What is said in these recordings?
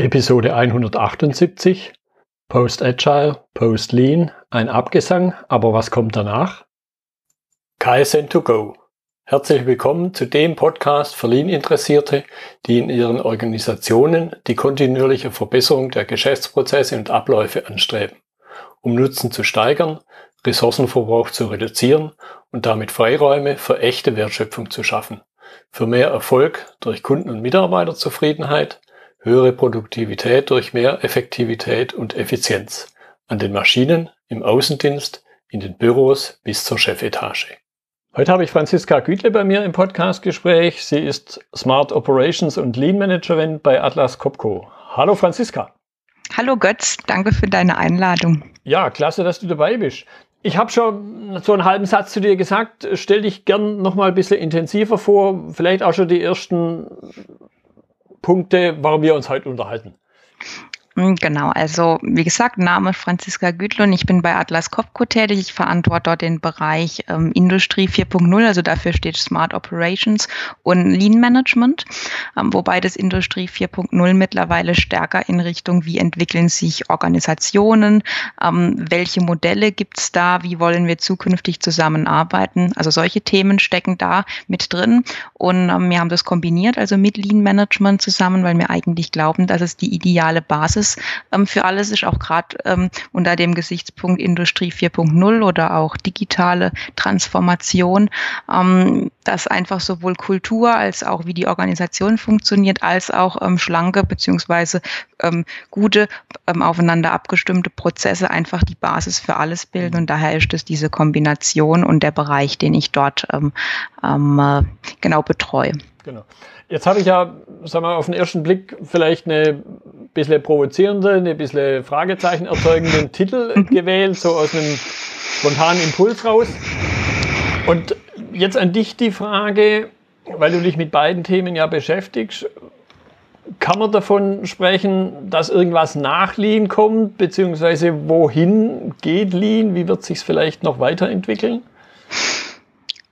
Episode 178 Post Agile, Post Lean, ein Abgesang, aber was kommt danach? KSN2Go. Herzlich willkommen zu dem Podcast für Lean-Interessierte, die in ihren Organisationen die kontinuierliche Verbesserung der Geschäftsprozesse und Abläufe anstreben, um Nutzen zu steigern, Ressourcenverbrauch zu reduzieren und damit Freiräume für echte Wertschöpfung zu schaffen, für mehr Erfolg durch Kunden- und Mitarbeiterzufriedenheit, höhere Produktivität durch mehr Effektivität und Effizienz an den Maschinen, im Außendienst, in den Büros bis zur Chefetage. Heute habe ich Franziska Gütle bei mir im Podcastgespräch. Sie ist Smart Operations und Lean Managerin bei Atlas Copco. Hallo Franziska. Hallo Götz, danke für deine Einladung. Ja, klasse, dass du dabei bist. Ich habe schon so einen halben Satz zu dir gesagt. Stell dich gern noch mal ein bisschen intensiver vor, vielleicht auch schon die ersten Punkte, warum wir uns heute unterhalten. Hm, genau, also wie gesagt, Name Franziska Gütlund. Ich bin bei Atlas Copco tätig. Ich verantworte dort den Bereich ähm, Industrie 4.0, also dafür steht Smart Operations und Lean Management, ähm, wobei das Industrie 4.0 mittlerweile stärker in Richtung, wie entwickeln sich Organisationen, ähm, welche Modelle gibt es da, wie wollen wir zukünftig zusammenarbeiten. Also solche Themen stecken da mit drin und ähm, wir haben das kombiniert, also mit Lean Management zusammen, weil wir eigentlich glauben, dass es die ideale Basis Basis ähm, für alles ist, auch gerade ähm, unter dem Gesichtspunkt Industrie 4.0 oder auch digitale Transformation, ähm, dass einfach sowohl Kultur als auch wie die Organisation funktioniert, als auch ähm, schlanke beziehungsweise ähm, gute, ähm, aufeinander abgestimmte Prozesse einfach die Basis für alles bilden. Und daher ist es diese Kombination und der Bereich, den ich dort äh, genau betreue. Genau. Jetzt habe ich ja, sagen wir, auf den ersten Blick vielleicht eine bisschen provozierende, eine bisschen Fragezeichen erzeugenden Titel gewählt, so aus einem spontanen Impuls raus. Und jetzt an dich die Frage, weil du dich mit beiden Themen ja beschäftigst, kann man davon sprechen, dass irgendwas nach Lean kommt, beziehungsweise wohin geht Lean? Wie wird sich es vielleicht noch weiterentwickeln?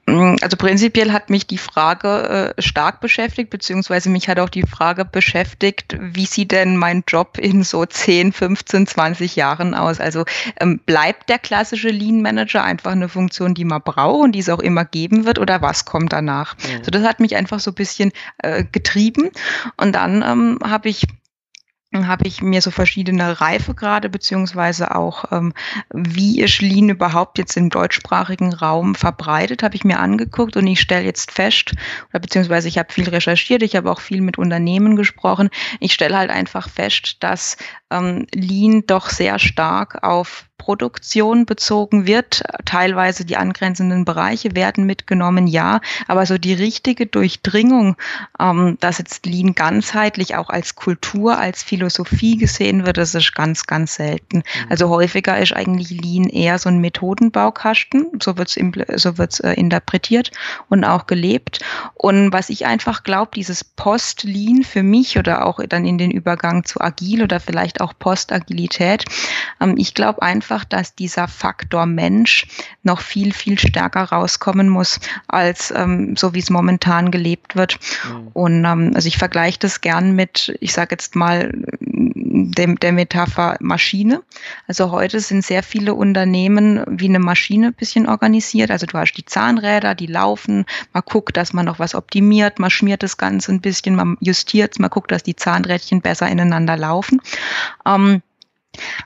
Mm, also prinzipiell hat mich die Frage äh, stark beschäftigt, beziehungsweise mich hat auch die Frage beschäftigt, wie sieht denn mein Job in so 10, 15, 20 Jahren aus? Also ähm, bleibt der klassische Lean Manager einfach eine Funktion, die man braucht und die es auch immer geben wird oder was kommt danach? Mhm. Also das hat mich einfach so ein bisschen äh, getrieben und dann ähm, habe ich habe ich mir so verschiedene Reifegrade beziehungsweise auch ähm, wie ist Lean überhaupt jetzt im deutschsprachigen Raum verbreitet, habe ich mir angeguckt und ich stelle jetzt fest, oder beziehungsweise ich habe viel recherchiert, ich habe auch viel mit Unternehmen gesprochen, ich stelle halt einfach fest, dass ähm, Lean doch sehr stark auf Produktion bezogen wird. Teilweise die angrenzenden Bereiche werden mitgenommen, ja, aber so die richtige Durchdringung, ähm, dass jetzt Lean ganzheitlich auch als Kultur, als Philosophie gesehen wird, das ist ganz, ganz selten. Mhm. Also häufiger ist eigentlich Lean eher so ein Methodenbaukasten, so wird es so wird's, äh, interpretiert und auch gelebt. Und was ich einfach glaube, dieses Post-Lean für mich oder auch dann in den Übergang zu Agil oder vielleicht auch Post-Agilität, ähm, ich glaube einfach, einfach, dass dieser Faktor Mensch noch viel, viel stärker rauskommen muss, als ähm, so wie es momentan gelebt wird. Mhm. Und ähm, also ich vergleiche das gern mit, ich sage jetzt mal, dem, der Metapher Maschine. Also heute sind sehr viele Unternehmen wie eine Maschine ein bisschen organisiert. Also du hast die Zahnräder, die laufen, man guckt, dass man noch was optimiert, man schmiert das Ganze ein bisschen, man justiert man guckt, dass die Zahnrädchen besser ineinander laufen. Ähm,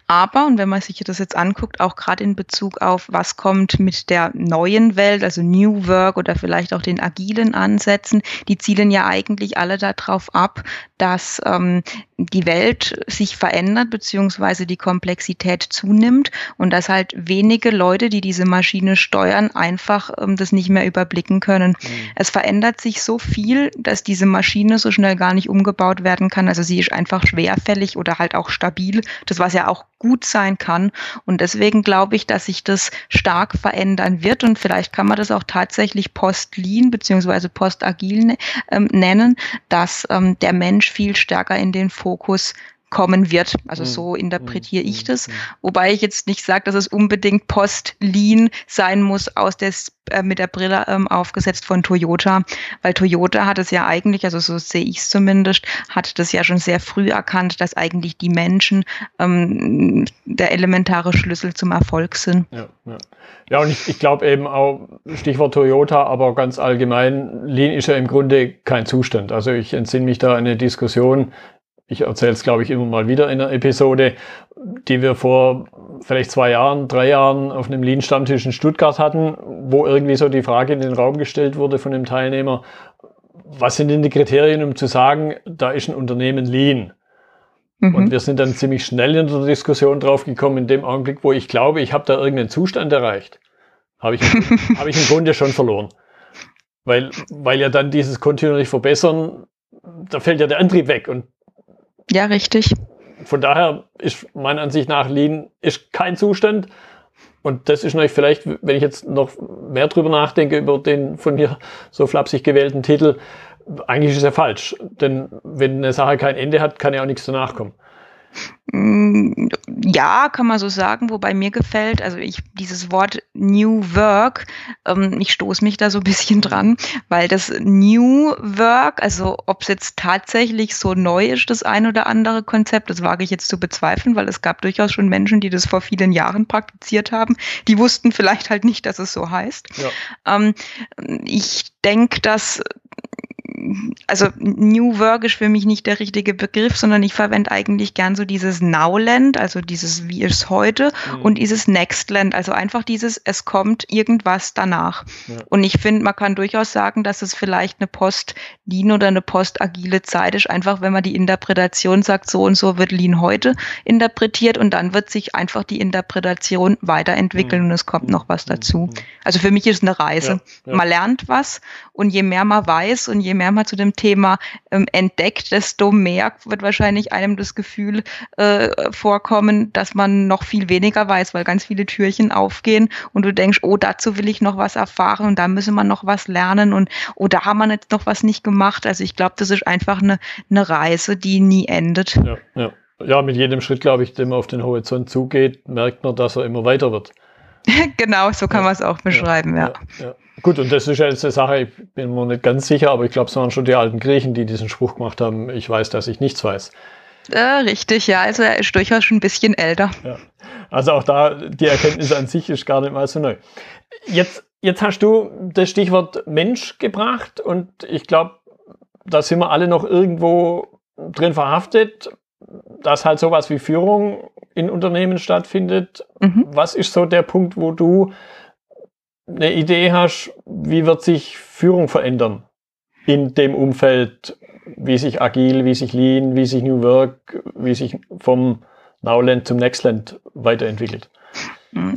aber, und wenn man sich das jetzt anguckt, auch gerade in Bezug auf, was kommt mit der neuen Welt, also New Work oder vielleicht auch den agilen Ansätzen, die zielen ja eigentlich alle darauf ab, dass ähm, die Welt sich verändert beziehungsweise die Komplexität zunimmt und dass halt wenige Leute, die diese Maschine steuern, einfach ähm, das nicht mehr überblicken können. Mhm. Es verändert sich so viel, dass diese Maschine so schnell gar nicht umgebaut werden kann. Also sie ist einfach schwerfällig oder halt auch stabil. Das was ja auch gut sein kann. Und deswegen glaube ich, dass sich das stark verändern wird. Und vielleicht kann man das auch tatsächlich Post-Lean beziehungsweise Post-Agil ähm, nennen, dass ähm, der Mensch viel stärker in den Fokus kommen wird. Also so interpretiere ich das. Wobei ich jetzt nicht sage, dass es unbedingt Post-Lean sein muss, aus der, äh, mit der Brille ähm, aufgesetzt von Toyota, weil Toyota hat es ja eigentlich, also so sehe ich es zumindest, hat das ja schon sehr früh erkannt, dass eigentlich die Menschen ähm, der elementare Schlüssel zum Erfolg sind. Ja, ja. ja und ich, ich glaube eben auch, Stichwort Toyota, aber ganz allgemein, Lean ist ja im Grunde kein Zustand. Also ich entsinne mich da eine Diskussion, ich erzähle es, glaube ich, immer mal wieder in einer Episode, die wir vor vielleicht zwei Jahren, drei Jahren auf einem Lean-Stammtisch in Stuttgart hatten, wo irgendwie so die Frage in den Raum gestellt wurde von dem Teilnehmer, was sind denn die Kriterien, um zu sagen, da ist ein Unternehmen Lean? Mhm. Und wir sind dann ziemlich schnell in der Diskussion draufgekommen, in dem Augenblick, wo ich glaube, ich habe da irgendeinen Zustand erreicht, habe ich, hab ich im Grunde schon verloren. Weil, weil ja dann dieses kontinuierlich verbessern, da fällt ja der Antrieb weg und ja, richtig. Von daher ist meiner Ansicht nach Lean ist kein Zustand. Und das ist natürlich vielleicht, wenn ich jetzt noch mehr drüber nachdenke, über den von mir so flapsig gewählten Titel, eigentlich ist er falsch. Denn wenn eine Sache kein Ende hat, kann ja auch nichts danach kommen. Mm, ja, kann man so sagen, wobei mir gefällt, also ich dieses Wort New Work, ähm, ich stoße mich da so ein bisschen dran, weil das New Work, also ob es jetzt tatsächlich so neu ist, das ein oder andere Konzept, das wage ich jetzt zu bezweifeln, weil es gab durchaus schon Menschen, die das vor vielen Jahren praktiziert haben, die wussten vielleicht halt nicht, dass es so heißt. Ja. Ähm, ich denke, dass also New Work ist für mich nicht der richtige Begriff, sondern ich verwende eigentlich gern so dieses Nowland, also dieses Wie ist heute mhm. und dieses Nextland, also einfach dieses Es kommt irgendwas danach. Ja. Und ich finde, man kann durchaus sagen, dass es vielleicht eine Post-Lean oder eine Post-agile Zeit ist, einfach wenn man die Interpretation sagt, so und so wird Lean heute interpretiert und dann wird sich einfach die Interpretation weiterentwickeln mhm. und es kommt noch was dazu. Mhm. Also für mich ist es eine Reise. Ja, ja. Man lernt was und je mehr man weiß und je mehr man zu dem Thema ähm, entdeckt, desto mehr wird wahrscheinlich einem das Gefühl äh, vorkommen, dass man noch viel weniger weiß, weil ganz viele Türchen aufgehen und du denkst, oh, dazu will ich noch was erfahren und da müssen wir noch was lernen und oh, da haben wir jetzt noch was nicht gemacht. Also ich glaube, das ist einfach eine, eine Reise, die nie endet. Ja, ja. ja, mit jedem Schritt, glaube ich, dem auf den Horizont zugeht, merkt man, dass er immer weiter wird. genau, so kann ja, man es auch beschreiben, ja. ja. ja. Gut, und das ist ja jetzt eine Sache, ich bin mir nicht ganz sicher, aber ich glaube, es waren schon die alten Griechen, die diesen Spruch gemacht haben, ich weiß, dass ich nichts weiß. Äh, richtig, ja, also er ist durchaus schon ein bisschen älter. Ja. Also auch da, die Erkenntnis an sich ist gar nicht mal so neu. Jetzt, jetzt hast du das Stichwort Mensch gebracht und ich glaube, da sind wir alle noch irgendwo drin verhaftet, dass halt sowas wie Führung in Unternehmen stattfindet. Mhm. Was ist so der Punkt, wo du eine Idee hast, wie wird sich Führung verändern in dem Umfeld, wie sich agil, wie sich lean, wie sich New Work, wie sich vom Nowland zum Nextland weiterentwickelt?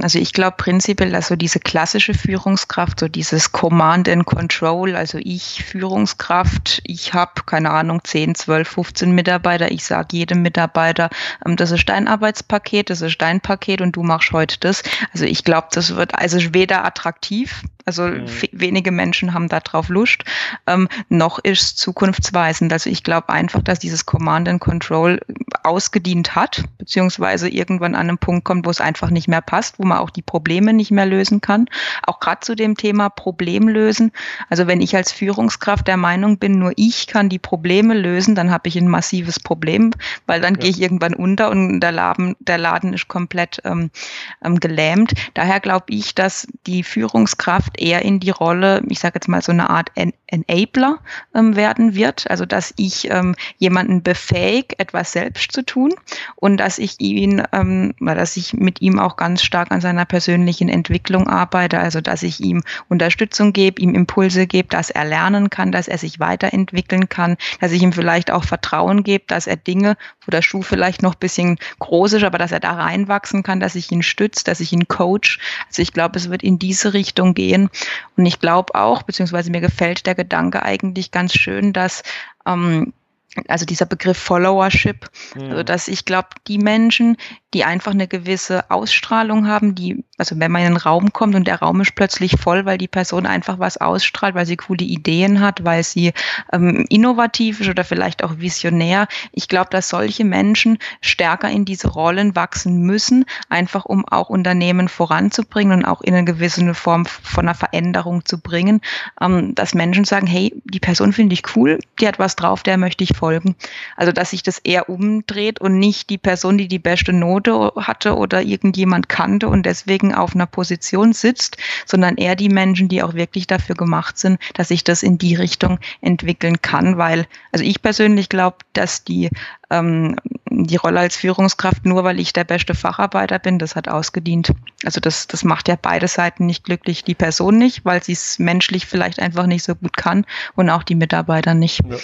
Also ich glaube prinzipiell, also diese klassische Führungskraft, so dieses Command and Control, also ich Führungskraft, ich habe, keine Ahnung, 10, 12, 15 Mitarbeiter, ich sage jedem Mitarbeiter, ähm, das ist dein Arbeitspaket, das ist dein Paket und du machst heute das. Also ich glaube, das wird also weder attraktiv, also mhm. wenige Menschen haben da drauf Lust, ähm, noch ist zukunftsweisend. Also ich glaube einfach, dass dieses Command and Control ausgedient hat, beziehungsweise irgendwann an einem Punkt kommt, wo es einfach nicht mehr passt, wo man auch die Probleme nicht mehr lösen kann. Auch gerade zu dem Thema Problem lösen. Also wenn ich als Führungskraft der Meinung bin, nur ich kann die Probleme lösen, dann habe ich ein massives Problem, weil dann ja. gehe ich irgendwann unter und der Laden, der Laden ist komplett ähm, ähm, gelähmt. Daher glaube ich, dass die Führungskraft eher in die Rolle, ich sage jetzt mal so eine Art en Enabler ähm, werden wird. Also dass ich ähm, jemanden befähige, etwas selbst zu tun und dass ich ihn, ähm, dass ich mit ihm auch ganz stark an seiner persönlichen Entwicklung arbeite, also dass ich ihm Unterstützung gebe, ihm Impulse gebe, dass er lernen kann, dass er sich weiterentwickeln kann, dass ich ihm vielleicht auch Vertrauen gebe, dass er Dinge, wo der Schuh vielleicht noch ein bisschen groß ist, aber dass er da reinwachsen kann, dass ich ihn stütze, dass ich ihn coach. Also ich glaube, es wird in diese Richtung gehen. Und ich glaube auch, beziehungsweise mir gefällt der Gedanke eigentlich ganz schön, dass ähm, also dieser Begriff Followership, mhm. also dass ich glaube, die Menschen, die einfach eine gewisse Ausstrahlung haben, die, also wenn man in einen Raum kommt und der Raum ist plötzlich voll, weil die Person einfach was ausstrahlt, weil sie coole Ideen hat, weil sie ähm, innovativ ist oder vielleicht auch visionär. Ich glaube, dass solche Menschen stärker in diese Rollen wachsen müssen, einfach um auch Unternehmen voranzubringen und auch in eine gewisse Form von einer Veränderung zu bringen, ähm, dass Menschen sagen, hey, die Person finde ich cool, die hat was drauf, der möchte ich folgen. Also dass sich das eher umdreht und nicht die Person, die die beste Note hatte oder irgendjemand kannte und deswegen auf einer Position sitzt, sondern eher die Menschen, die auch wirklich dafür gemacht sind, dass sich das in die Richtung entwickeln kann. Weil, also ich persönlich glaube, dass die ähm, die Rolle als Führungskraft nur, weil ich der beste Facharbeiter bin, das hat ausgedient. Also das, das macht ja beide Seiten nicht glücklich. Die Person nicht, weil sie es menschlich vielleicht einfach nicht so gut kann und auch die Mitarbeiter nicht. Ja.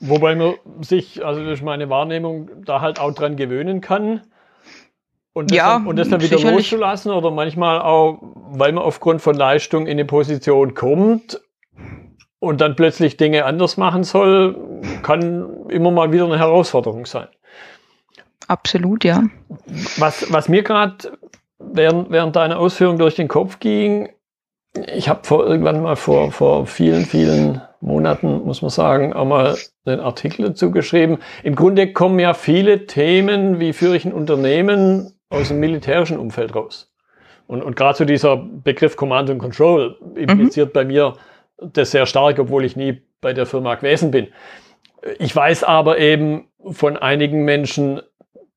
Wobei man sich, also durch meine Wahrnehmung, da halt auch dran gewöhnen kann. Und das, ja, dann, und das dann wieder sicherlich. loszulassen oder manchmal auch, weil man aufgrund von Leistung in eine Position kommt und dann plötzlich Dinge anders machen soll, kann immer mal wieder eine Herausforderung sein. Absolut, ja. Was, was mir gerade während, während deiner Ausführung durch den Kopf ging, ich habe vor irgendwann mal vor, vor vielen, vielen Monaten, muss man sagen, einmal einen Artikel dazu geschrieben. Im Grunde kommen ja viele Themen, wie führe ich ein Unternehmen aus dem militärischen Umfeld raus. Und, und gerade so dieser Begriff Command and Control impliziert mhm. bei mir das sehr stark, obwohl ich nie bei der Firma gewesen bin. Ich weiß aber eben von einigen Menschen,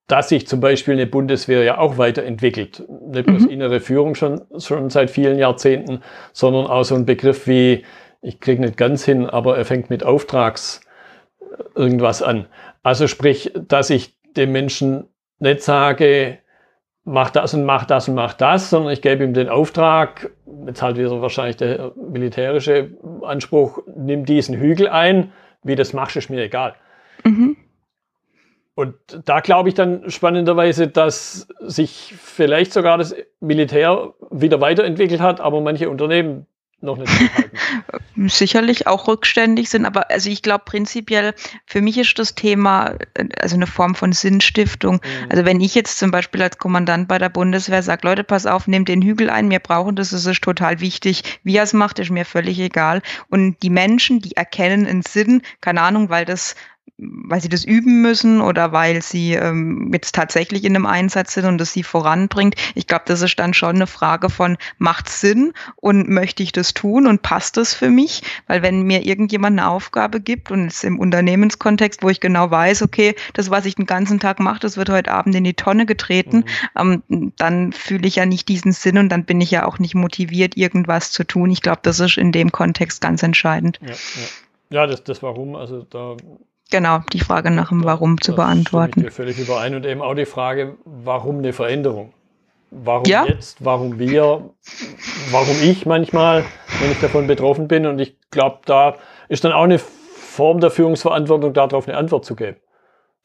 dass sich zum Beispiel eine Bundeswehr ja auch weiterentwickelt. Nicht bloß mhm. innere Führung schon, schon seit vielen Jahrzehnten, sondern auch so ein Begriff wie, ich kriege nicht ganz hin, aber er fängt mit Auftrags irgendwas an. Also sprich, dass ich dem Menschen nicht sage, mach das und mach das und mach das, sondern ich gebe ihm den Auftrag, jetzt halt wieder wahrscheinlich der militärische Anspruch, nimm diesen Hügel ein, wie das machst, ist mir egal. Mhm. Und da glaube ich dann spannenderweise, dass sich vielleicht sogar das Militär wieder weiterentwickelt hat, aber manche Unternehmen noch nicht Sicherlich auch rückständig sind, aber also ich glaube prinzipiell, für mich ist das Thema äh, also eine Form von Sinnstiftung. Mhm. Also wenn ich jetzt zum Beispiel als Kommandant bei der Bundeswehr sage, Leute, pass auf, nehmt den Hügel ein, wir brauchen das, das ist total wichtig. Wie er es macht, ist mir völlig egal. Und die Menschen, die erkennen einen Sinn, keine Ahnung, weil das weil sie das üben müssen oder weil sie ähm, jetzt tatsächlich in einem Einsatz sind und das sie voranbringt. Ich glaube, das ist dann schon eine Frage von, macht Sinn und möchte ich das tun und passt das für mich? Weil wenn mir irgendjemand eine Aufgabe gibt und es im Unternehmenskontext, wo ich genau weiß, okay, das, was ich den ganzen Tag mache, das wird heute Abend in die Tonne getreten, mhm. ähm, dann fühle ich ja nicht diesen Sinn und dann bin ich ja auch nicht motiviert, irgendwas zu tun. Ich glaube, das ist in dem Kontext ganz entscheidend. Ja, ja. ja das, das Warum, also da Genau, die Frage nach dem Warum das zu beantworten. Ich völlig überein und eben auch die Frage, warum eine Veränderung? Warum ja? jetzt? Warum wir? Warum ich manchmal, wenn ich davon betroffen bin? Und ich glaube, da ist dann auch eine Form der Führungsverantwortung, darauf eine Antwort zu geben.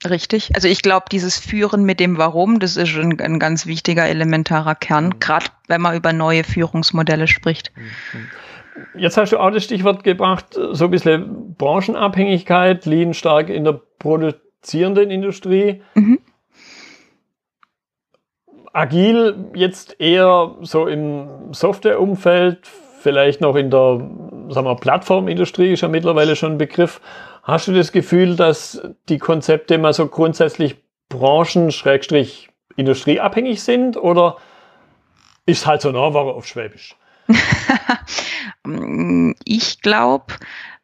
Richtig. Also ich glaube, dieses Führen mit dem Warum, das ist ein, ein ganz wichtiger, elementarer Kern, mhm. gerade wenn man über neue Führungsmodelle spricht. Mhm. Jetzt hast du auch das Stichwort gebracht, so ein bisschen Branchenabhängigkeit, Lean stark in der produzierenden Industrie. Mhm. Agil jetzt eher so im Softwareumfeld, vielleicht noch in der sagen wir, Plattformindustrie ist ja mittlerweile schon ein Begriff. Hast du das Gefühl, dass die Konzepte mal so grundsätzlich branchen-industrieabhängig sind oder ist halt so eine Ware auf Schwäbisch? ich glaube,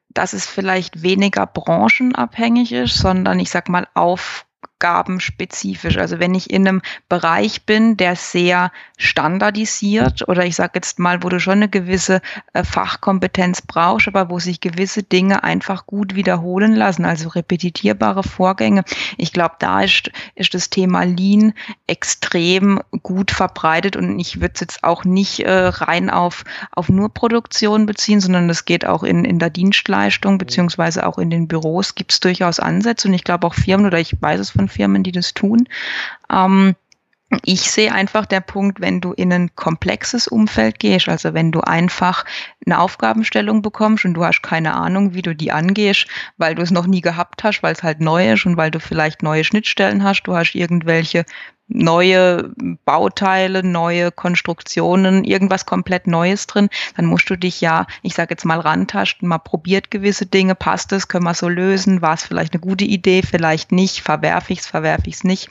dass es vielleicht weniger branchenabhängig ist, sondern ich sag mal auf aufgabenspezifisch. Also wenn ich in einem Bereich bin, der sehr standardisiert oder ich sage jetzt mal, wo du schon eine gewisse äh, Fachkompetenz brauchst, aber wo sich gewisse Dinge einfach gut wiederholen lassen, also repetitierbare Vorgänge. Ich glaube, da ist, ist das Thema Lean extrem gut verbreitet und ich würde es jetzt auch nicht äh, rein auf, auf nur Produktion beziehen, sondern das geht auch in, in der Dienstleistung beziehungsweise auch in den Büros gibt es durchaus Ansätze und ich glaube auch Firmen oder ich weiß es von Firmen, die das tun. Ähm, ich sehe einfach der Punkt, wenn du in ein komplexes Umfeld gehst, also wenn du einfach eine Aufgabenstellung bekommst und du hast keine Ahnung, wie du die angehst, weil du es noch nie gehabt hast, weil es halt neu ist und weil du vielleicht neue Schnittstellen hast, du hast irgendwelche neue Bauteile, neue Konstruktionen, irgendwas komplett Neues drin, dann musst du dich ja, ich sage jetzt mal rantasten, mal probiert gewisse Dinge, passt es, können wir so lösen, war es vielleicht eine gute Idee, vielleicht nicht, verwerfe ich es, verwerfe ich es nicht,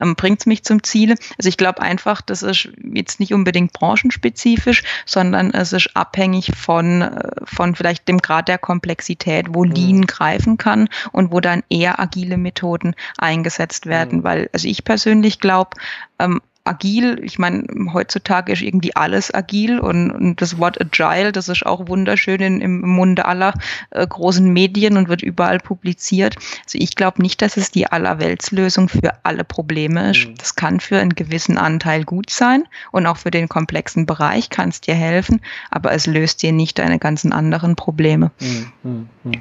ähm, bringt es mich zum Ziel. Also ich glaube einfach, das ist jetzt nicht unbedingt branchenspezifisch, sondern es ist abhängig von, äh, von vielleicht dem Grad der Komplexität, wo mhm. Lean greifen kann und wo dann eher agile Methoden eingesetzt werden, mhm. weil also ich persönlich glaube, glaube, ähm, agil, ich meine, heutzutage ist irgendwie alles agil und, und, das Wort agile, das ist auch wunderschön in, im Munde aller äh, großen Medien und wird überall publiziert. Also ich glaube nicht, dass es die Allerweltslösung für alle Probleme ist. Mhm. Das kann für einen gewissen Anteil gut sein und auch für den komplexen Bereich kann es dir helfen, aber es löst dir nicht deine ganzen anderen Probleme. Mhm. Mhm.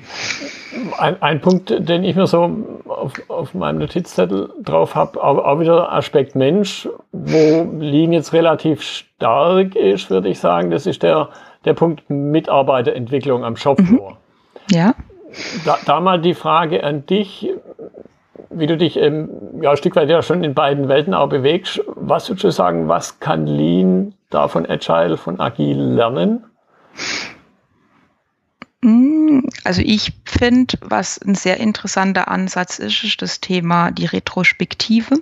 Ein, ein, Punkt, den ich mir so auf, auf meinem Notizzettel drauf habe, auch, auch wieder Aspekt Mensch, wo Lean jetzt relativ stark ist, würde ich sagen, das ist der, der Punkt Mitarbeiterentwicklung am Shopfloor. Mhm. Ja. Da, da mal die Frage an dich, wie du dich ähm, ja, ein Stück weit ja schon in beiden Welten auch bewegst. Was würdest du sagen, was kann Lean da von Agile, von Agil lernen? Also ich finde, was ein sehr interessanter Ansatz ist, ist das Thema die Retrospektive.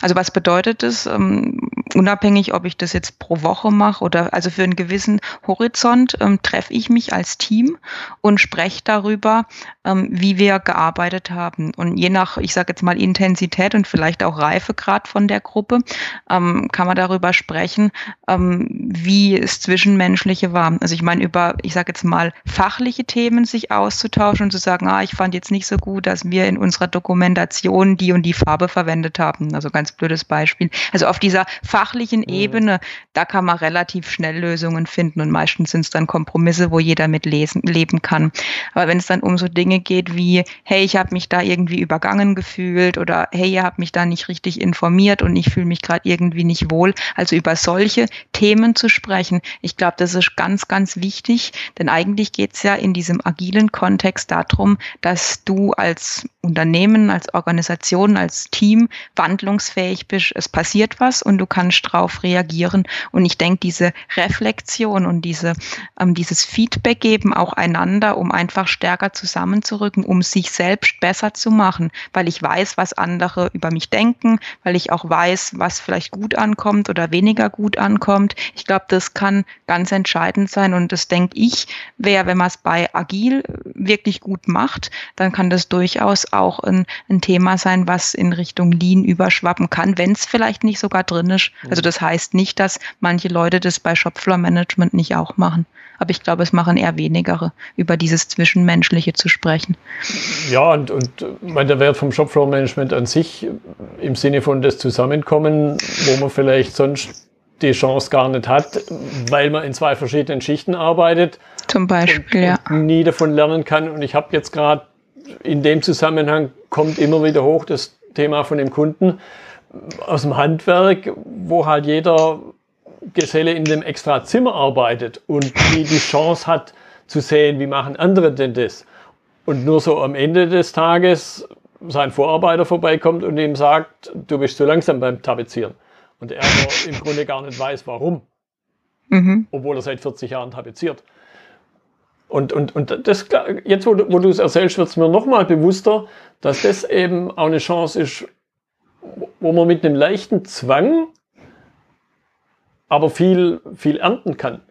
Also was bedeutet das? Ähm, unabhängig, ob ich das jetzt pro Woche mache oder also für einen gewissen Horizont ähm, treffe ich mich als Team und spreche darüber, ähm, wie wir gearbeitet haben. Und je nach, ich sage jetzt mal Intensität und vielleicht auch Reifegrad von der Gruppe, kann man darüber sprechen, wie es zwischenmenschliche war. Also ich meine über, ich sage jetzt mal fachlich solche Themen sich auszutauschen und zu sagen, ah, ich fand jetzt nicht so gut, dass wir in unserer Dokumentation die und die Farbe verwendet haben. Also ganz blödes Beispiel. Also auf dieser fachlichen mhm. Ebene, da kann man relativ schnell Lösungen finden und meistens sind es dann Kompromisse, wo jeder mit lesen, leben kann. Aber wenn es dann um so Dinge geht wie, hey, ich habe mich da irgendwie übergangen gefühlt oder hey, ihr habt mich da nicht richtig informiert und ich fühle mich gerade irgendwie nicht wohl, also über solche Themen zu sprechen, ich glaube, das ist ganz, ganz wichtig, denn eigentlich geht es ja in diesem agilen Kontext darum, dass du als Unternehmen, als Organisation, als Team wandlungsfähig bist. Es passiert was und du kannst darauf reagieren. Und ich denke, diese Reflexion und diese, ähm, dieses Feedback geben auch einander, um einfach stärker zusammenzurücken, um sich selbst besser zu machen, weil ich weiß, was andere über mich denken, weil ich auch weiß, was vielleicht gut ankommt oder weniger gut ankommt. Ich glaube, das kann ganz entscheidend sein und das denke ich, wäre, wenn man es bei agil wirklich gut macht, dann kann das durchaus auch ein, ein Thema sein, was in Richtung Lean überschwappen kann, wenn es vielleicht nicht sogar drin ist. Also das heißt nicht, dass manche Leute das bei Shopfloor Management nicht auch machen. Aber ich glaube, es machen eher wenigere, über dieses Zwischenmenschliche zu sprechen. Ja, und, und der Wert vom Shopfloor Management an sich im Sinne von das Zusammenkommen, wo man vielleicht sonst die Chance gar nicht hat, weil man in zwei verschiedenen Schichten arbeitet. Zum Beispiel, ja. Nie davon lernen kann. Und ich habe jetzt gerade in dem Zusammenhang kommt immer wieder hoch das Thema von dem Kunden aus dem Handwerk, wo halt jeder Geselle in dem extra Zimmer arbeitet und die die Chance hat zu sehen, wie machen andere denn das. Und nur so am Ende des Tages sein Vorarbeiter vorbeikommt und ihm sagt, du bist zu langsam beim Tapezieren. Und er aber im Grunde gar nicht weiß, warum. Mhm. Obwohl er seit 40 Jahren tapeziert. Und, und, und das, jetzt, wo du, wo du es erzählst, wird es mir nochmal bewusster, dass das eben auch eine Chance ist, wo man mit einem leichten Zwang aber viel, viel ernten kann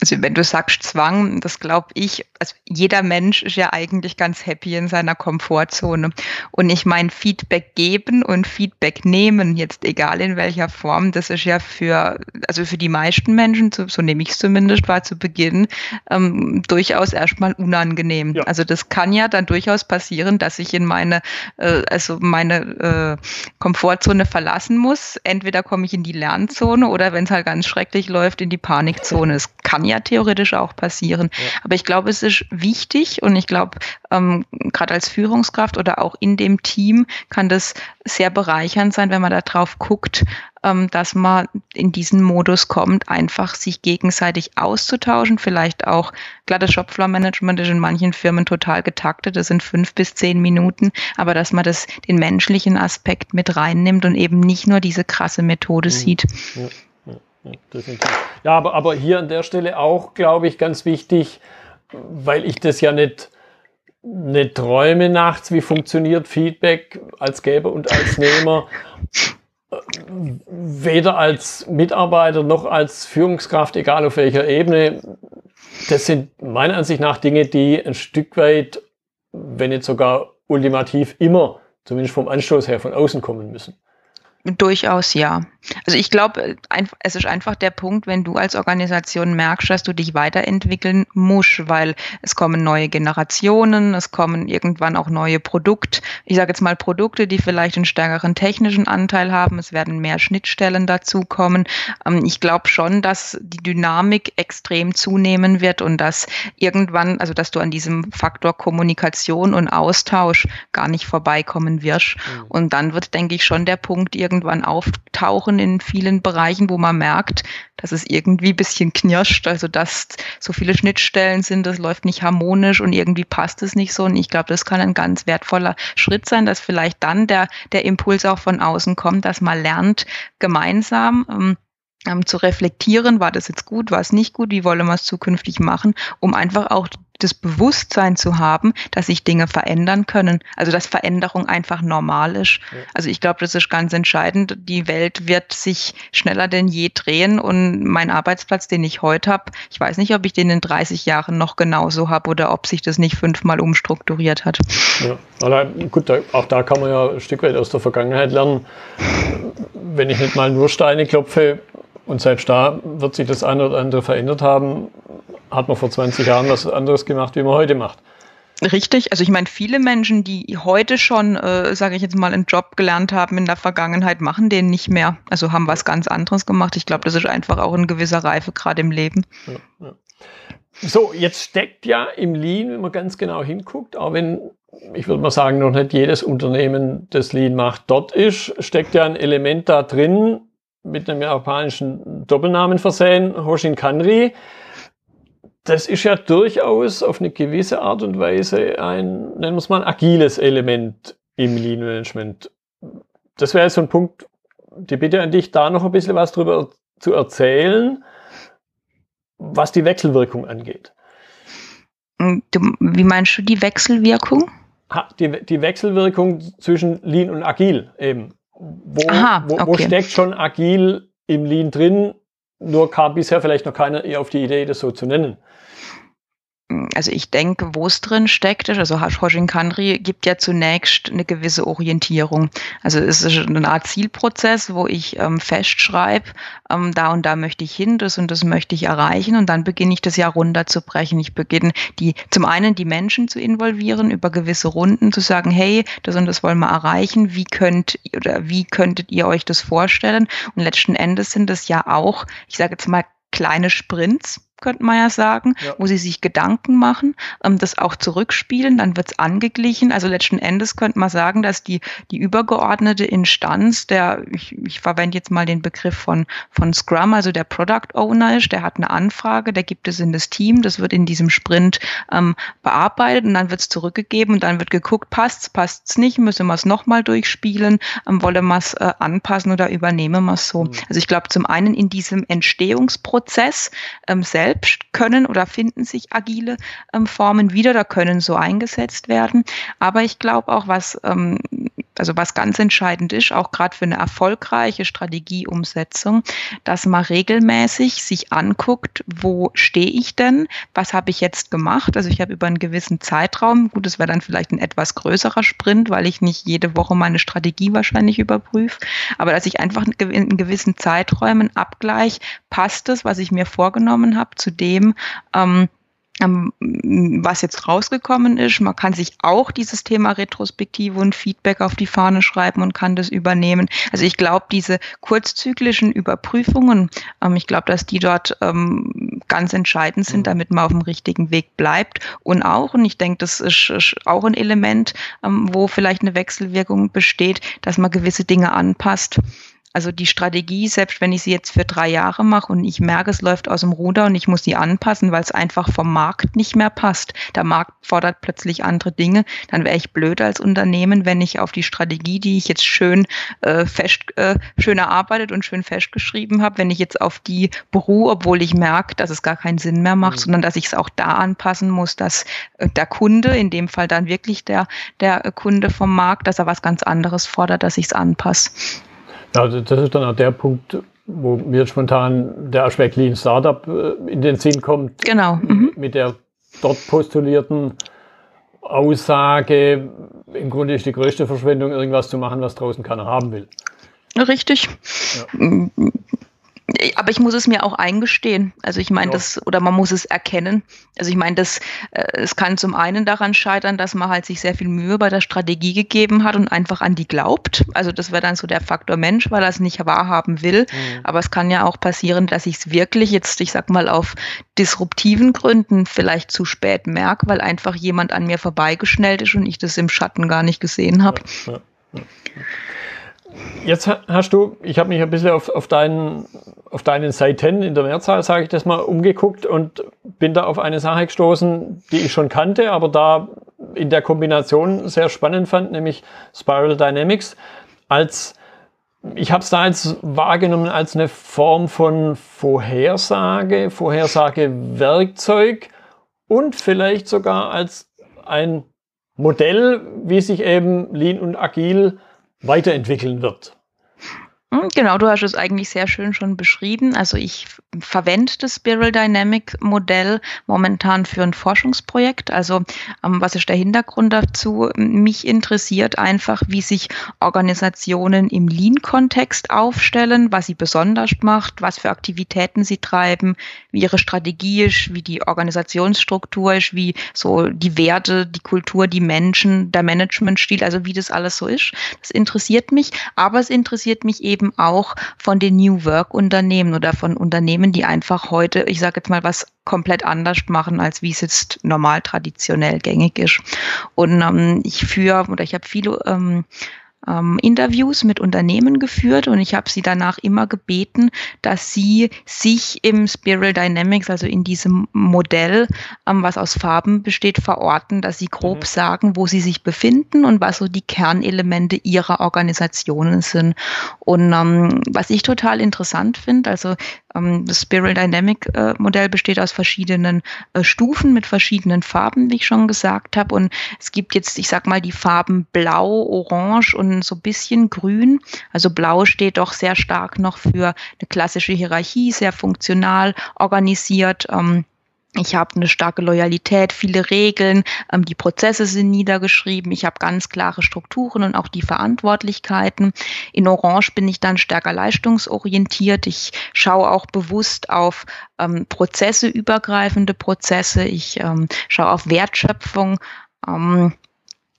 also wenn du sagst Zwang, das glaube ich, also jeder Mensch ist ja eigentlich ganz happy in seiner Komfortzone. Und ich meine, Feedback geben und Feedback nehmen, jetzt egal in welcher Form, das ist ja für, also für die meisten Menschen, so, so nehme ich es zumindest, war zu Beginn ähm, durchaus erstmal unangenehm. Ja. Also das kann ja dann durchaus passieren, dass ich in meine, äh, also meine äh, Komfortzone verlassen muss. Entweder komme ich in die Lernzone oder wenn es halt ganz schrecklich läuft, in die Panikzone. Es kann ja ja theoretisch auch passieren. Ja. Aber ich glaube, es ist wichtig und ich glaube, ähm, gerade als Führungskraft oder auch in dem Team kann das sehr bereichernd sein, wenn man da drauf guckt, ähm, dass man in diesen Modus kommt, einfach sich gegenseitig auszutauschen, vielleicht auch, klar, das Shopfloor-Management ist in manchen Firmen total getaktet, das sind fünf bis zehn Minuten, aber dass man das, den menschlichen Aspekt mit reinnimmt und eben nicht nur diese krasse Methode mhm. sieht. Ja, ja, ja, definitiv. Ja, aber, aber hier an der Stelle auch, glaube ich, ganz wichtig, weil ich das ja nicht nicht träume nachts, wie funktioniert Feedback als Geber und als Nehmer weder als Mitarbeiter noch als Führungskraft, egal auf welcher Ebene, das sind meiner Ansicht nach Dinge, die ein Stück weit, wenn nicht sogar ultimativ immer, zumindest vom Anstoß her, von außen kommen müssen. Durchaus ja. Also ich glaube, es ist einfach der Punkt, wenn du als Organisation merkst, dass du dich weiterentwickeln musst, weil es kommen neue Generationen, es kommen irgendwann auch neue Produkte. Ich sage jetzt mal Produkte, die vielleicht einen stärkeren technischen Anteil haben. Es werden mehr Schnittstellen dazukommen. Ähm, ich glaube schon, dass die Dynamik extrem zunehmen wird und dass irgendwann, also dass du an diesem Faktor Kommunikation und Austausch gar nicht vorbeikommen wirst. Mhm. Und dann wird, denke ich, schon der Punkt irgendwann auftauchen in vielen Bereichen, wo man merkt, dass es irgendwie ein bisschen knirscht, also dass so viele Schnittstellen sind, das läuft nicht harmonisch und irgendwie passt es nicht so. Und ich glaube, das kann ein ganz wertvoller Schritt sein, dass vielleicht dann der, der Impuls auch von außen kommt, dass man lernt, gemeinsam ähm, ähm, zu reflektieren, war das jetzt gut, war es nicht gut, wie wollen wir es zukünftig machen, um einfach auch das Bewusstsein zu haben, dass sich Dinge verändern können. Also dass Veränderung einfach normal ist. Ja. Also ich glaube, das ist ganz entscheidend. Die Welt wird sich schneller denn je drehen und mein Arbeitsplatz, den ich heute habe, ich weiß nicht, ob ich den in 30 Jahren noch genauso habe oder ob sich das nicht fünfmal umstrukturiert hat. Ja, aber gut, auch da kann man ja ein Stück weit aus der Vergangenheit lernen. Wenn ich nicht mal nur Steine klopfe, und seit da wird sich das eine oder andere verändert haben. Hat man vor 20 Jahren was anderes gemacht, wie man heute macht. Richtig, also ich meine, viele Menschen, die heute schon, äh, sage ich jetzt mal, einen Job gelernt haben in der Vergangenheit, machen den nicht mehr. Also haben was ganz anderes gemacht. Ich glaube, das ist einfach auch ein gewisser Reife gerade im Leben. Ja, ja. So, jetzt steckt ja im Lean, wenn man ganz genau hinguckt, auch wenn ich würde mal sagen, noch nicht jedes Unternehmen, das Lean macht, dort ist, steckt ja ein Element da drin, mit einem japanischen Doppelnamen versehen, Hoshin Kanri. Das ist ja durchaus auf eine gewisse Art und Weise ein, nennen wir es mal, ein agiles Element im Lean Management. Das wäre so ein Punkt, die Bitte an dich, da noch ein bisschen was drüber zu erzählen, was die Wechselwirkung angeht. Du, wie meinst du die Wechselwirkung? Ha, die, die Wechselwirkung zwischen Lean und Agil eben. Wo, Aha, wo, wo steckt schon agil im Lean drin? Nur kam bisher vielleicht noch keiner auf die Idee, das so zu nennen also ich denke, wo es drin steckt, also Hoshin Kanri gibt ja zunächst eine gewisse Orientierung. Also es ist eine Art Zielprozess, wo ich ähm, festschreibe, ähm, da und da möchte ich hin, das und das möchte ich erreichen und dann beginne ich das ja runterzubrechen. Ich beginne die, zum einen die Menschen zu involvieren, über gewisse Runden zu sagen, hey, das und das wollen wir erreichen, wie könnt oder wie könntet ihr euch das vorstellen? Und letzten Endes sind es ja auch, ich sage jetzt mal, kleine Sprints, könnte man ja sagen, ja. wo sie sich Gedanken machen, ähm, das auch zurückspielen, dann wird es angeglichen. Also letzten Endes könnte man sagen, dass die, die übergeordnete Instanz, der, ich, ich verwende jetzt mal den Begriff von, von Scrum, also der Product Owner ist, der hat eine Anfrage, der gibt es in das Team, das wird in diesem Sprint ähm, bearbeitet und dann wird es zurückgegeben und dann wird geguckt, passt es, passt es nicht, müssen wir es nochmal durchspielen, ähm, wollen wir es äh, anpassen oder übernehmen wir es so. Mhm. Also ich glaube zum einen in diesem Entstehungsprozess ähm, selbst, selbst können oder finden sich agile ähm, Formen wieder, da können so eingesetzt werden. Aber ich glaube auch, was, ähm, also was ganz entscheidend ist, auch gerade für eine erfolgreiche Strategieumsetzung, dass man regelmäßig sich anguckt, wo stehe ich denn, was habe ich jetzt gemacht. Also ich habe über einen gewissen Zeitraum, gut, das wäre dann vielleicht ein etwas größerer Sprint, weil ich nicht jede Woche meine Strategie wahrscheinlich überprüfe, aber dass ich einfach in gewissen Zeiträumen Abgleich, passt es, was ich mir vorgenommen habe, zu dem, ähm, was jetzt rausgekommen ist. Man kann sich auch dieses Thema Retrospektive und Feedback auf die Fahne schreiben und kann das übernehmen. Also ich glaube, diese kurzzyklischen Überprüfungen, ähm, ich glaube, dass die dort ähm, ganz entscheidend sind, mhm. damit man auf dem richtigen Weg bleibt. Und auch, und ich denke, das ist auch ein Element, wo vielleicht eine Wechselwirkung besteht, dass man gewisse Dinge anpasst. Also die Strategie, selbst wenn ich sie jetzt für drei Jahre mache und ich merke, es läuft aus dem Ruder und ich muss sie anpassen, weil es einfach vom Markt nicht mehr passt. Der Markt fordert plötzlich andere Dinge. Dann wäre ich blöd als Unternehmen, wenn ich auf die Strategie, die ich jetzt schön äh, fest, äh, schön erarbeitet und schön festgeschrieben habe, wenn ich jetzt auf die beruhe, obwohl ich merke, dass es gar keinen Sinn mehr macht, mhm. sondern dass ich es auch da anpassen muss, dass äh, der Kunde, in dem Fall dann wirklich der, der Kunde vom Markt, dass er was ganz anderes fordert, dass ich es anpasse. Ja, also das ist dann auch der Punkt, wo mir spontan der Aspekt Lean Startup äh, in den Sinn kommt. Genau. Mhm. Mit der dort postulierten Aussage, im Grunde ist die größte Verschwendung, irgendwas zu machen, was draußen keiner haben will. Richtig. Ja aber ich muss es mir auch eingestehen. Also ich meine, ja. das, oder man muss es erkennen. Also ich meine, das, äh, es kann zum einen daran scheitern, dass man halt sich sehr viel Mühe bei der Strategie gegeben hat und einfach an die glaubt. Also das wäre dann so der Faktor Mensch, weil er es nicht wahrhaben will. Mhm. Aber es kann ja auch passieren, dass ich es wirklich jetzt, ich sag mal, auf disruptiven Gründen vielleicht zu spät merke, weil einfach jemand an mir vorbeigeschnellt ist und ich das im Schatten gar nicht gesehen habe. Ja, ja, Jetzt hast du, ich habe mich ein bisschen auf, auf, deinen, auf deinen Seiten in der Mehrzahl, sage ich das mal, umgeguckt und bin da auf eine Sache gestoßen, die ich schon kannte, aber da in der Kombination sehr spannend fand, nämlich Spiral Dynamics. Als ich habe es da jetzt wahrgenommen als eine Form von Vorhersage, Vorhersagewerkzeug und vielleicht sogar als ein Modell, wie sich eben Lean und Agil weiterentwickeln wird. Hm, genau, du hast es eigentlich sehr schön schon beschrieben. Also ich verwende das Spiral Dynamic Modell momentan für ein Forschungsprojekt. Also ähm, was ist der Hintergrund dazu? Mich interessiert einfach, wie sich Organisationen im Lean-Kontext aufstellen, was sie besonders macht, was für Aktivitäten sie treiben, wie ihre Strategie ist, wie die Organisationsstruktur ist, wie so die Werte, die Kultur, die Menschen, der Managementstil, also wie das alles so ist. Das interessiert mich, aber es interessiert mich eben eben auch von den New Work Unternehmen oder von Unternehmen, die einfach heute, ich sage jetzt mal, was komplett anders machen, als wie es jetzt normal traditionell gängig ist. Und ähm, ich führe oder ich habe viele ähm, ähm, Interviews mit Unternehmen geführt und ich habe sie danach immer gebeten, dass sie sich im Spiral Dynamics, also in diesem Modell, ähm, was aus Farben besteht, verorten, dass sie grob mhm. sagen, wo sie sich befinden und was so die Kernelemente ihrer Organisationen sind. Und ähm, was ich total interessant finde, also das Spiral Dynamic äh, Modell besteht aus verschiedenen äh, Stufen mit verschiedenen Farben, wie ich schon gesagt habe. Und es gibt jetzt, ich sag mal, die Farben Blau, Orange und so ein bisschen Grün. Also Blau steht doch sehr stark noch für eine klassische Hierarchie, sehr funktional organisiert. Ähm, ich habe eine starke Loyalität, viele Regeln, ähm, die Prozesse sind niedergeschrieben, ich habe ganz klare Strukturen und auch die Verantwortlichkeiten. In Orange bin ich dann stärker leistungsorientiert. Ich schaue auch bewusst auf ähm, Prozesse, übergreifende Prozesse. Ich ähm, schaue auf Wertschöpfung. Ähm,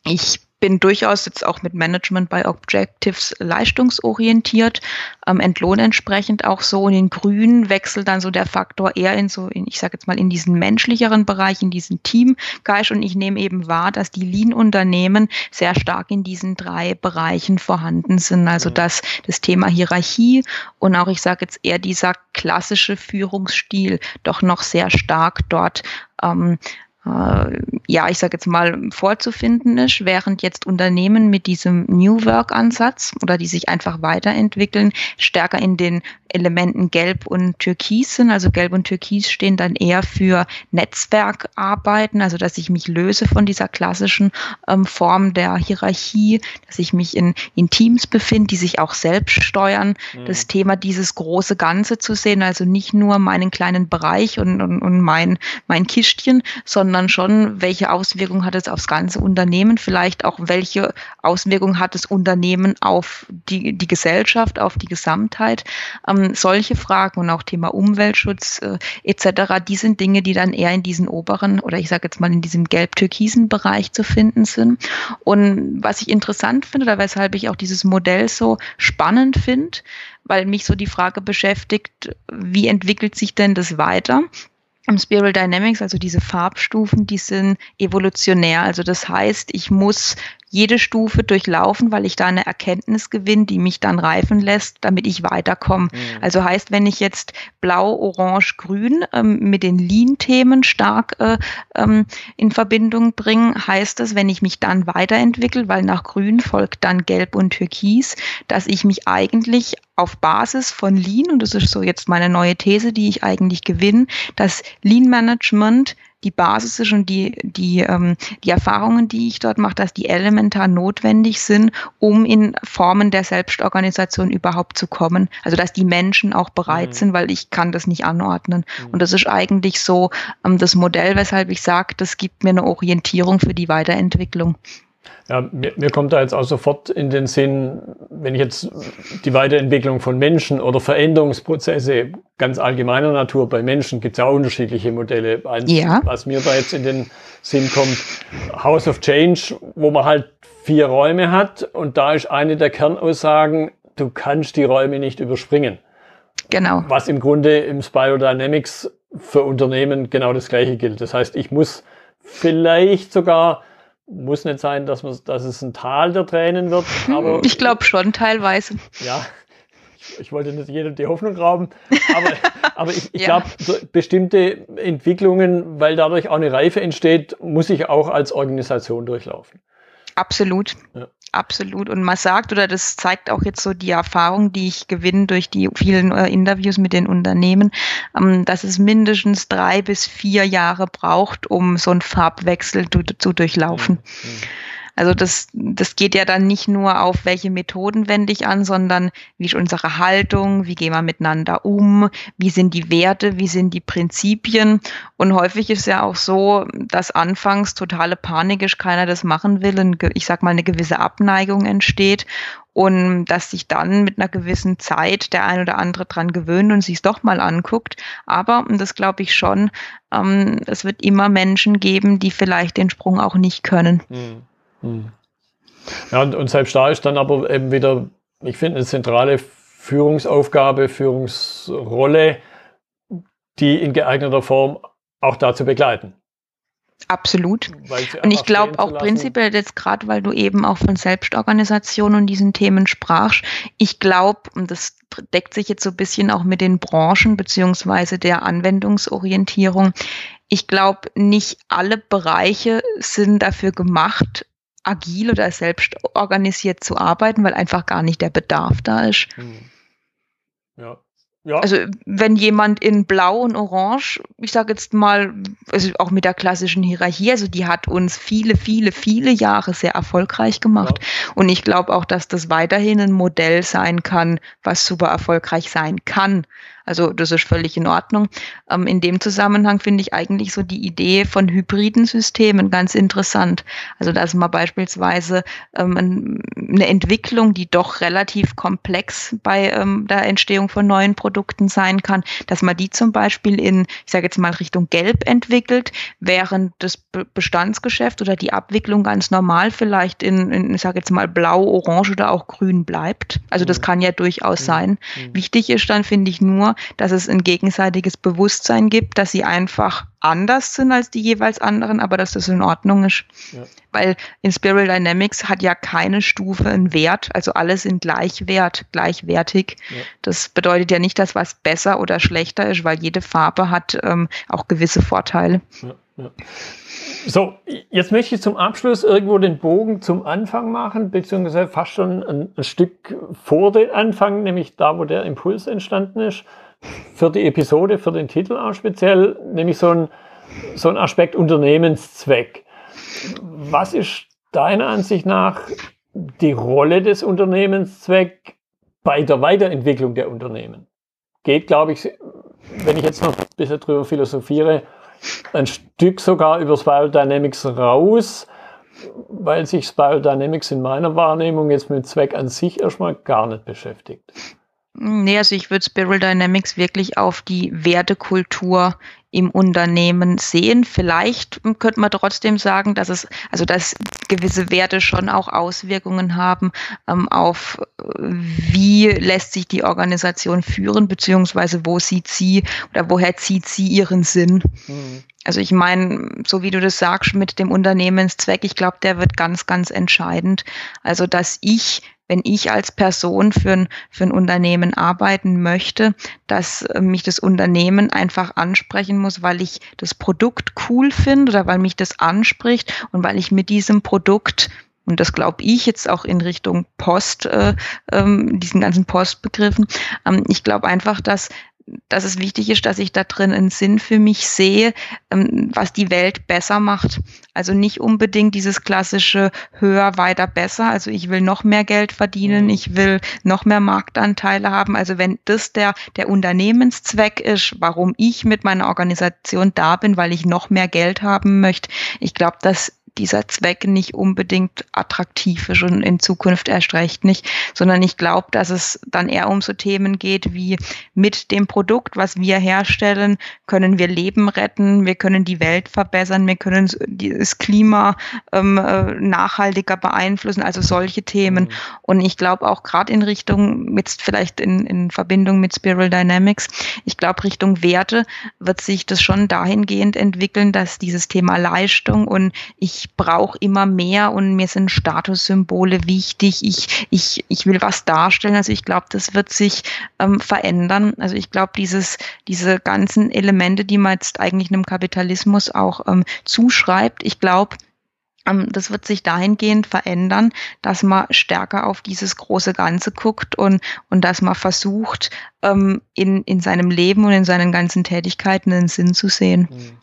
ich bin durchaus jetzt auch mit Management bei Objectives leistungsorientiert, ähm, entlohn entsprechend auch so. Und in Grün wechselt dann so der Faktor eher in so, in, ich sage jetzt mal, in diesen menschlicheren Bereich, in diesen Teamgeist. Und ich nehme eben wahr, dass die Lean-Unternehmen sehr stark in diesen drei Bereichen vorhanden sind. Also mhm. dass das Thema Hierarchie und auch, ich sage jetzt eher dieser klassische Führungsstil doch noch sehr stark dort ähm, äh, ja, ich sage jetzt mal, vorzufinden ist, während jetzt Unternehmen mit diesem New Work-Ansatz oder die sich einfach weiterentwickeln, stärker in den Elementen Gelb und Türkis sind. Also Gelb und Türkis stehen dann eher für Netzwerkarbeiten, also dass ich mich löse von dieser klassischen ähm, Form der Hierarchie, dass ich mich in, in Teams befinde, die sich auch selbst steuern. Mhm. Das Thema, dieses große Ganze zu sehen, also nicht nur meinen kleinen Bereich und, und, und mein, mein Kistchen, sondern sondern schon, welche Auswirkungen hat es aufs ganze Unternehmen, vielleicht auch welche Auswirkungen hat das Unternehmen auf die, die Gesellschaft, auf die Gesamtheit. Ähm, solche Fragen und auch Thema Umweltschutz äh, etc., die sind Dinge, die dann eher in diesen oberen oder ich sage jetzt mal in diesem gelb-türkisen Bereich zu finden sind. Und was ich interessant finde, oder weshalb ich auch dieses Modell so spannend finde, weil mich so die Frage beschäftigt, wie entwickelt sich denn das weiter? Im Spiral Dynamics, also diese Farbstufen, die sind evolutionär. Also das heißt, ich muss jede Stufe durchlaufen, weil ich da eine Erkenntnis gewinne, die mich dann reifen lässt, damit ich weiterkomme. Mhm. Also heißt, wenn ich jetzt blau, orange, grün ähm, mit den Lean-Themen stark äh, ähm, in Verbindung bringe, heißt das, wenn ich mich dann weiterentwickle, weil nach grün folgt dann gelb und türkis, dass ich mich eigentlich auf Basis von Lean, und das ist so jetzt meine neue These, die ich eigentlich gewinne, dass Lean Management die Basis ist und die, die, ähm, die Erfahrungen, die ich dort mache, dass die elementar notwendig sind, um in Formen der Selbstorganisation überhaupt zu kommen. Also dass die Menschen auch bereit mhm. sind, weil ich kann das nicht anordnen. Mhm. Und das ist eigentlich so ähm, das Modell, weshalb ich sage, das gibt mir eine Orientierung für die Weiterentwicklung. Ja, mir, mir kommt da jetzt auch sofort in den Sinn, wenn ich jetzt die Weiterentwicklung von Menschen oder Veränderungsprozesse ganz allgemeiner Natur bei Menschen gibt es ja auch unterschiedliche Modelle. Eins, ja. was mir da jetzt in den Sinn kommt, House of Change, wo man halt vier Räume hat und da ist eine der Kernaussagen, du kannst die Räume nicht überspringen. Genau. Was im Grunde im Spirodynamics für Unternehmen genau das gleiche gilt. Das heißt, ich muss vielleicht sogar muss nicht sein, dass, man, dass es ein Tal der Tränen wird. Aber ich glaube schon, teilweise. Ja, ich, ich, wollte nicht jedem die Hoffnung rauben, aber, aber ich, ich ja. glaube, bestimmte Entwicklungen, weil dadurch auch eine Reife entsteht, muss ich auch als Organisation durchlaufen. Absolut. Ja. Absolut. Und man sagt, oder das zeigt auch jetzt so die Erfahrung, die ich gewinne durch die vielen äh, Interviews mit den Unternehmen, ähm, dass es mindestens drei bis vier Jahre braucht, um so einen Farbwechsel zu, zu durchlaufen. Mhm. mhm. Also das, das geht ja dann nicht nur auf, welche Methoden wende ich an, sondern wie ist unsere Haltung, wie gehen wir miteinander um, wie sind die Werte, wie sind die Prinzipien. Und häufig ist ja auch so, dass anfangs totale Panik ist, keiner das machen will, und ich sag mal eine gewisse Abneigung entsteht und dass sich dann mit einer gewissen Zeit der ein oder andere dran gewöhnt und sich es doch mal anguckt. Aber, und das glaube ich schon, ähm, es wird immer Menschen geben, die vielleicht den Sprung auch nicht können. Mhm. Hm. Ja, und, und selbst da ist dann aber eben wieder, ich finde, eine zentrale Führungsaufgabe, Führungsrolle, die in geeigneter Form auch dazu begleiten. Absolut. Und ich glaube auch prinzipiell jetzt gerade, weil du eben auch von Selbstorganisation und diesen Themen sprachst, ich glaube, und das deckt sich jetzt so ein bisschen auch mit den Branchen beziehungsweise der Anwendungsorientierung, ich glaube, nicht alle Bereiche sind dafür gemacht, agil oder selbst organisiert zu arbeiten, weil einfach gar nicht der Bedarf da ist. Hm. Ja. Ja. Also wenn jemand in Blau und Orange, ich sage jetzt mal, also auch mit der klassischen Hierarchie, also die hat uns viele, viele, viele Jahre sehr erfolgreich gemacht. Ja. Und ich glaube auch, dass das weiterhin ein Modell sein kann, was super erfolgreich sein kann. Also das ist völlig in Ordnung. Ähm, in dem Zusammenhang finde ich eigentlich so die Idee von hybriden Systemen ganz interessant. Also dass man beispielsweise ähm, eine Entwicklung, die doch relativ komplex bei ähm, der Entstehung von neuen Produkten sein kann, dass man die zum Beispiel in, ich sage jetzt mal Richtung Gelb entwickelt, während das Bestandsgeschäft oder die Abwicklung ganz normal vielleicht in, in ich sage jetzt mal Blau, Orange oder auch Grün bleibt. Also das mhm. kann ja durchaus mhm. sein. Mhm. Wichtig ist dann, finde ich, nur, dass es ein gegenseitiges Bewusstsein gibt, dass sie einfach anders sind als die jeweils anderen, aber dass das in Ordnung ist. Ja. Weil in Spiral Dynamics hat ja keine Stufe einen Wert, also alle sind gleichwert, gleichwertig. Ja. Das bedeutet ja nicht, dass was besser oder schlechter ist, weil jede Farbe hat ähm, auch gewisse Vorteile. Ja, so, jetzt möchte ich zum Abschluss irgendwo den Bogen zum Anfang machen, beziehungsweise fast schon ein, ein Stück vor den Anfang, nämlich da, wo der Impuls entstanden ist für die Episode, für den Titel auch speziell, nämlich so ein, so ein Aspekt Unternehmenszweck. Was ist deiner Ansicht nach die Rolle des Unternehmenszweck bei der Weiterentwicklung der Unternehmen? Geht, glaube ich, wenn ich jetzt noch ein bisschen drüber philosophiere, ein Stück sogar über Spiral Dynamics raus, weil sich Spiral Dynamics in meiner Wahrnehmung jetzt mit Zweck an sich erstmal gar nicht beschäftigt. Nee, also ich würde Spiral Dynamics wirklich auf die Wertekultur im Unternehmen sehen. Vielleicht könnte man trotzdem sagen, dass es, also dass gewisse Werte schon auch Auswirkungen haben ähm, auf, wie lässt sich die Organisation führen, beziehungsweise wo sieht sie oder woher zieht sie ihren Sinn. Mhm. Also ich meine, so wie du das sagst mit dem Unternehmenszweck, ich glaube, der wird ganz, ganz entscheidend. Also dass ich wenn ich als Person für ein, für ein Unternehmen arbeiten möchte, dass äh, mich das Unternehmen einfach ansprechen muss, weil ich das Produkt cool finde oder weil mich das anspricht und weil ich mit diesem Produkt und das glaube ich jetzt auch in Richtung Post, äh, ähm, diesen ganzen Postbegriffen. Ähm, ich glaube einfach, dass dass es wichtig ist, dass ich da drin einen Sinn für mich sehe, ähm, was die Welt besser macht. Also nicht unbedingt dieses klassische höher, weiter, besser. Also ich will noch mehr Geld verdienen, mhm. ich will noch mehr Marktanteile haben. Also wenn das der, der Unternehmenszweck ist, warum ich mit meiner Organisation da bin, weil ich noch mehr Geld haben möchte, ich glaube, dass dieser Zweck nicht unbedingt attraktiv ist und in Zukunft erst recht nicht, sondern ich glaube, dass es dann eher um so Themen geht wie mit dem Produkt, was wir herstellen, können wir Leben retten, wir können die Welt verbessern, wir können das Klima ähm, äh, nachhaltiger beeinflussen, also solche Themen. Mhm. Und ich glaube auch gerade in Richtung, mit vielleicht in, in Verbindung mit Spiral Dynamics, ich glaube Richtung Werte wird sich das schon dahingehend entwickeln, dass dieses Thema Leistung und ich ich brauche immer mehr und mir sind Statussymbole wichtig. Ich, ich, ich will was darstellen. Also ich glaube, das wird sich ähm, verändern. Also ich glaube, diese ganzen Elemente, die man jetzt eigentlich einem Kapitalismus auch ähm, zuschreibt, ich glaube, ähm, das wird sich dahingehend verändern, dass man stärker auf dieses große Ganze guckt und, und dass man versucht, ähm, in, in seinem Leben und in seinen ganzen Tätigkeiten einen Sinn zu sehen. Mhm.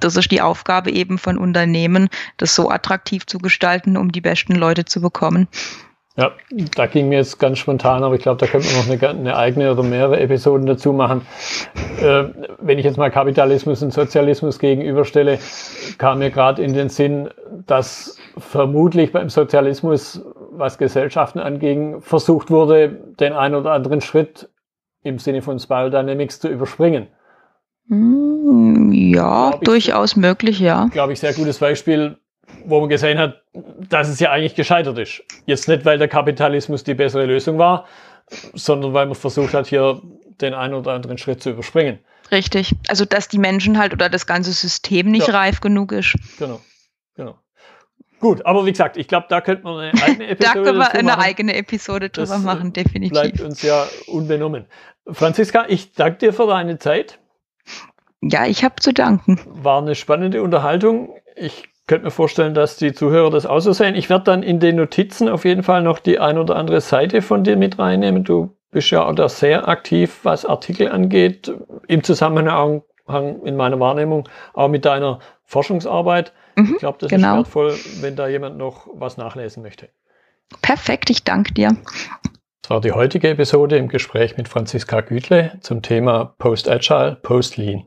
Das ist die Aufgabe eben von Unternehmen, das so attraktiv zu gestalten, um die besten Leute zu bekommen. Ja, da ging mir jetzt ganz spontan, aber ich glaube, da könnte man noch eine, eine, eigene oder mehrere Episoden dazu machen. Äh, wenn ich jetzt mal Kapitalismus und Sozialismus gegenüberstelle, kam mir gerade in den Sinn, dass vermutlich beim Sozialismus, was Gesellschaften anging, versucht wurde, den einen oder anderen Schritt im Sinne von Spiral Dynamics zu überspringen. Hm, ja, ich, durchaus möglich, ja. Glaube ich, sehr gutes Beispiel, wo man gesehen hat, dass es ja eigentlich gescheitert ist. Jetzt nicht, weil der Kapitalismus die bessere Lösung war, sondern weil man versucht hat, hier den einen oder anderen Schritt zu überspringen. Richtig. Also, dass die Menschen halt oder das ganze System nicht ja. reif genug ist. Genau. Genau. Gut, aber wie gesagt, ich glaube, da könnte man eine eigene Episode Da können wir eine machen. eigene Episode drüber das machen, definitiv. Bleibt uns ja unbenommen. Franziska, ich danke dir für deine Zeit. Ja, ich habe zu danken. War eine spannende Unterhaltung. Ich könnte mir vorstellen, dass die Zuhörer das auch so sehen. Ich werde dann in den Notizen auf jeden Fall noch die ein oder andere Seite von dir mit reinnehmen. Du bist ja auch da sehr aktiv, was Artikel angeht, im Zusammenhang in meiner Wahrnehmung auch mit deiner Forschungsarbeit. Mhm, ich glaube, das genau. ist wertvoll, wenn da jemand noch was nachlesen möchte. Perfekt, ich danke dir. Das war die heutige Episode im Gespräch mit Franziska Gütle zum Thema Post-Agile, Post-Lean.